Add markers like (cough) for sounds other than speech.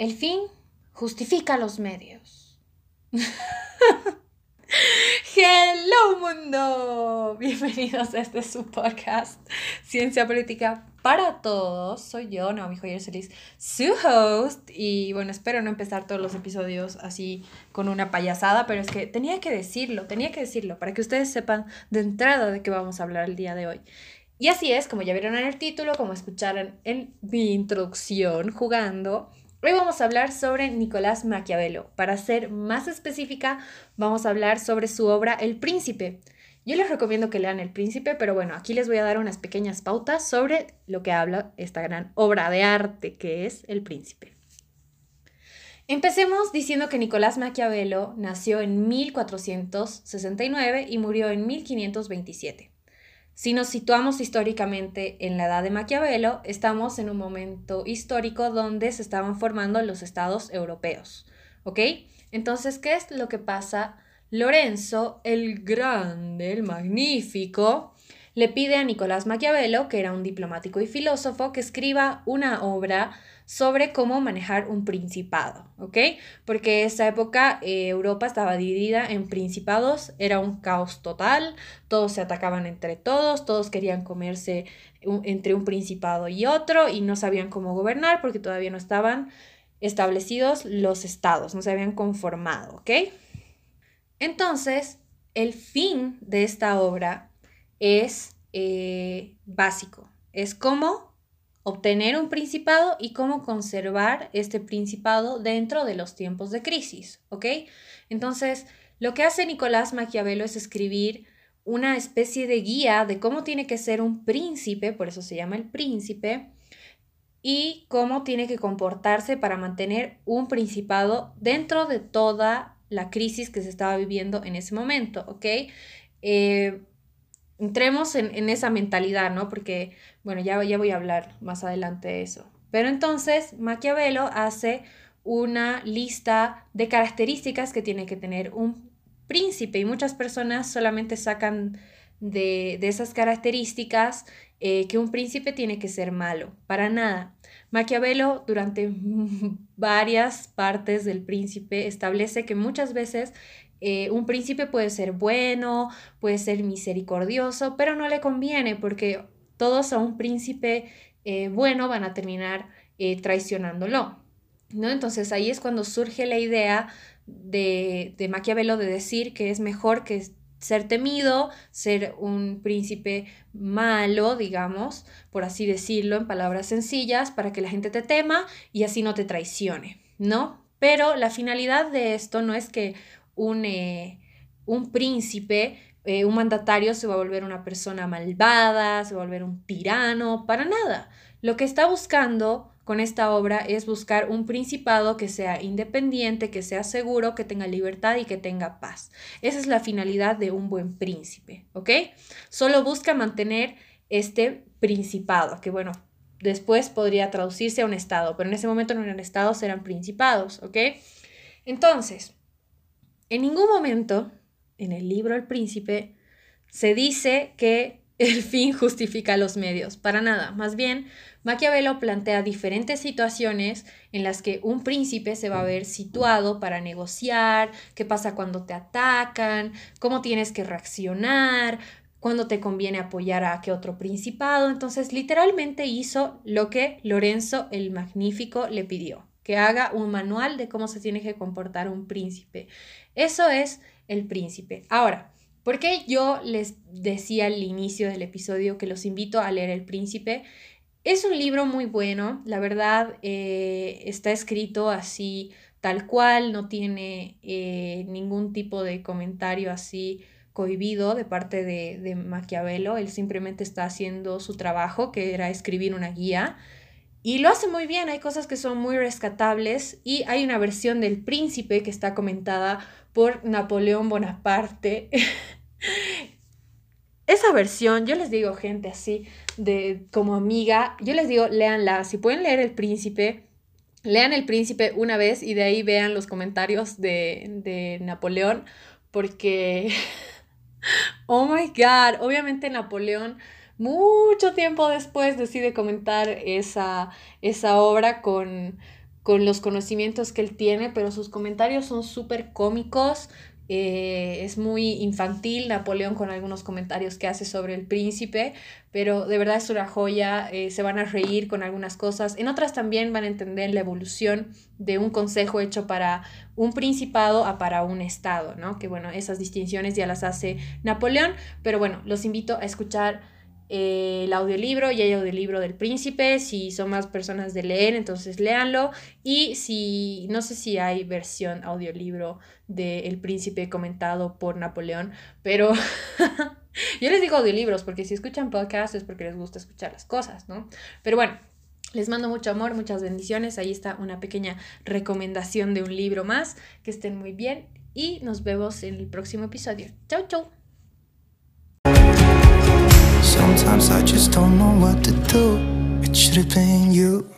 El fin justifica los medios. (laughs) Hello mundo, bienvenidos a este su podcast Ciencia Política para Todos. Soy yo, Naomi Joyer Celis, su host. Y bueno, espero no empezar todos los episodios así con una payasada, pero es que tenía que decirlo, tenía que decirlo para que ustedes sepan de entrada de qué vamos a hablar el día de hoy. Y así es, como ya vieron en el título, como escucharon en mi introducción jugando, Hoy vamos a hablar sobre Nicolás Maquiavelo. Para ser más específica, vamos a hablar sobre su obra El Príncipe. Yo les recomiendo que lean El Príncipe, pero bueno, aquí les voy a dar unas pequeñas pautas sobre lo que habla esta gran obra de arte que es El Príncipe. Empecemos diciendo que Nicolás Maquiavelo nació en 1469 y murió en 1527. Si nos situamos históricamente en la edad de Maquiavelo, estamos en un momento histórico donde se estaban formando los estados europeos. ¿Ok? Entonces, ¿qué es lo que pasa? Lorenzo, el grande, el magnífico, le pide a Nicolás Maquiavelo, que era un diplomático y filósofo, que escriba una obra sobre cómo manejar un principado, ¿ok? Porque esa época eh, Europa estaba dividida en principados, era un caos total, todos se atacaban entre todos, todos querían comerse entre un principado y otro y no sabían cómo gobernar porque todavía no estaban establecidos los estados, no se habían conformado, ¿ok? Entonces, el fin de esta obra es eh, básico, es cómo obtener un principado y cómo conservar este principado dentro de los tiempos de crisis, ¿ok? Entonces, lo que hace Nicolás Maquiavelo es escribir una especie de guía de cómo tiene que ser un príncipe, por eso se llama el príncipe, y cómo tiene que comportarse para mantener un principado dentro de toda la crisis que se estaba viviendo en ese momento, ¿ok? Eh, entremos en, esa mentalidad, ¿no? Porque, bueno, ya, ya voy a hablar más adelante de eso. Pero entonces, Maquiavelo hace una lista de características que tiene que tener un príncipe y muchas personas solamente sacan de, esas características eh, que un príncipe tiene que ser malo, para nada. Maquiavelo durante (laughs) varias partes del príncipe establece que muchas veces eh, un príncipe puede ser bueno, puede ser misericordioso, pero no le conviene porque todos a un príncipe eh, bueno van a terminar traicionándolo. ¿no? Entonces ahí es cuando surge la idea de, de Maquiavelo de decir que es mejor que ser temido, ser un príncipe malo, digamos, por así decirlo, en palabras sencillas, para que la gente te tema y así no te traicione, ¿no? Pero la finalidad de esto no es que un, eh, un príncipe, eh, un mandatario se va a volver una persona malvada, se va a volver un tirano, para nada. Lo que está buscando con esta obra es buscar un principado que sea independiente, que sea seguro, que tenga libertad y que tenga paz. Esa es la finalidad de un buen príncipe, ¿ok? Solo busca mantener este principado, que bueno, después podría traducirse a un estado, pero en ese momento no eran estados, eran principados, ¿ok? Entonces, en ningún momento en el libro El Príncipe se dice que el fin justifica los medios, para nada. Más bien, Maquiavelo plantea diferentes situaciones en las que un príncipe se va a ver situado para negociar, qué pasa cuando te atacan, cómo tienes que reaccionar, cuándo te conviene apoyar a qué otro principado. Entonces, literalmente hizo lo que Lorenzo el Magnífico le pidió que haga un manual de cómo se tiene que comportar un príncipe. Eso es el príncipe. Ahora, ¿por qué yo les decía al inicio del episodio que los invito a leer El príncipe? Es un libro muy bueno, la verdad eh, está escrito así tal cual, no tiene eh, ningún tipo de comentario así cohibido de parte de, de Maquiavelo, él simplemente está haciendo su trabajo, que era escribir una guía. Y lo hace muy bien, hay cosas que son muy rescatables y hay una versión del príncipe que está comentada por Napoleón Bonaparte. (laughs) Esa versión, yo les digo, gente así, de como amiga, yo les digo, léanla. Si pueden leer El Príncipe, lean El Príncipe una vez y de ahí vean los comentarios de, de Napoleón, porque, (laughs) oh my god, obviamente Napoleón mucho tiempo después decide comentar esa, esa obra con, con los conocimientos que él tiene, pero sus comentarios son súper cómicos, eh, es muy infantil Napoleón con algunos comentarios que hace sobre el príncipe, pero de verdad es una joya, eh, se van a reír con algunas cosas, en otras también van a entender la evolución de un consejo hecho para un principado a para un estado, ¿no? Que bueno, esas distinciones ya las hace Napoleón, pero bueno, los invito a escuchar eh, el audiolibro y hay audiolibro del príncipe, si son más personas de leer, entonces léanlo y si no sé si hay versión audiolibro de El príncipe comentado por Napoleón, pero (laughs) yo les digo audiolibros porque si escuchan podcasts es porque les gusta escuchar las cosas, ¿no? Pero bueno, les mando mucho amor, muchas bendiciones. Ahí está una pequeña recomendación de un libro más. Que estén muy bien y nos vemos en el próximo episodio. Chau, chau. Sometimes I just don't know what to do. It should have been you.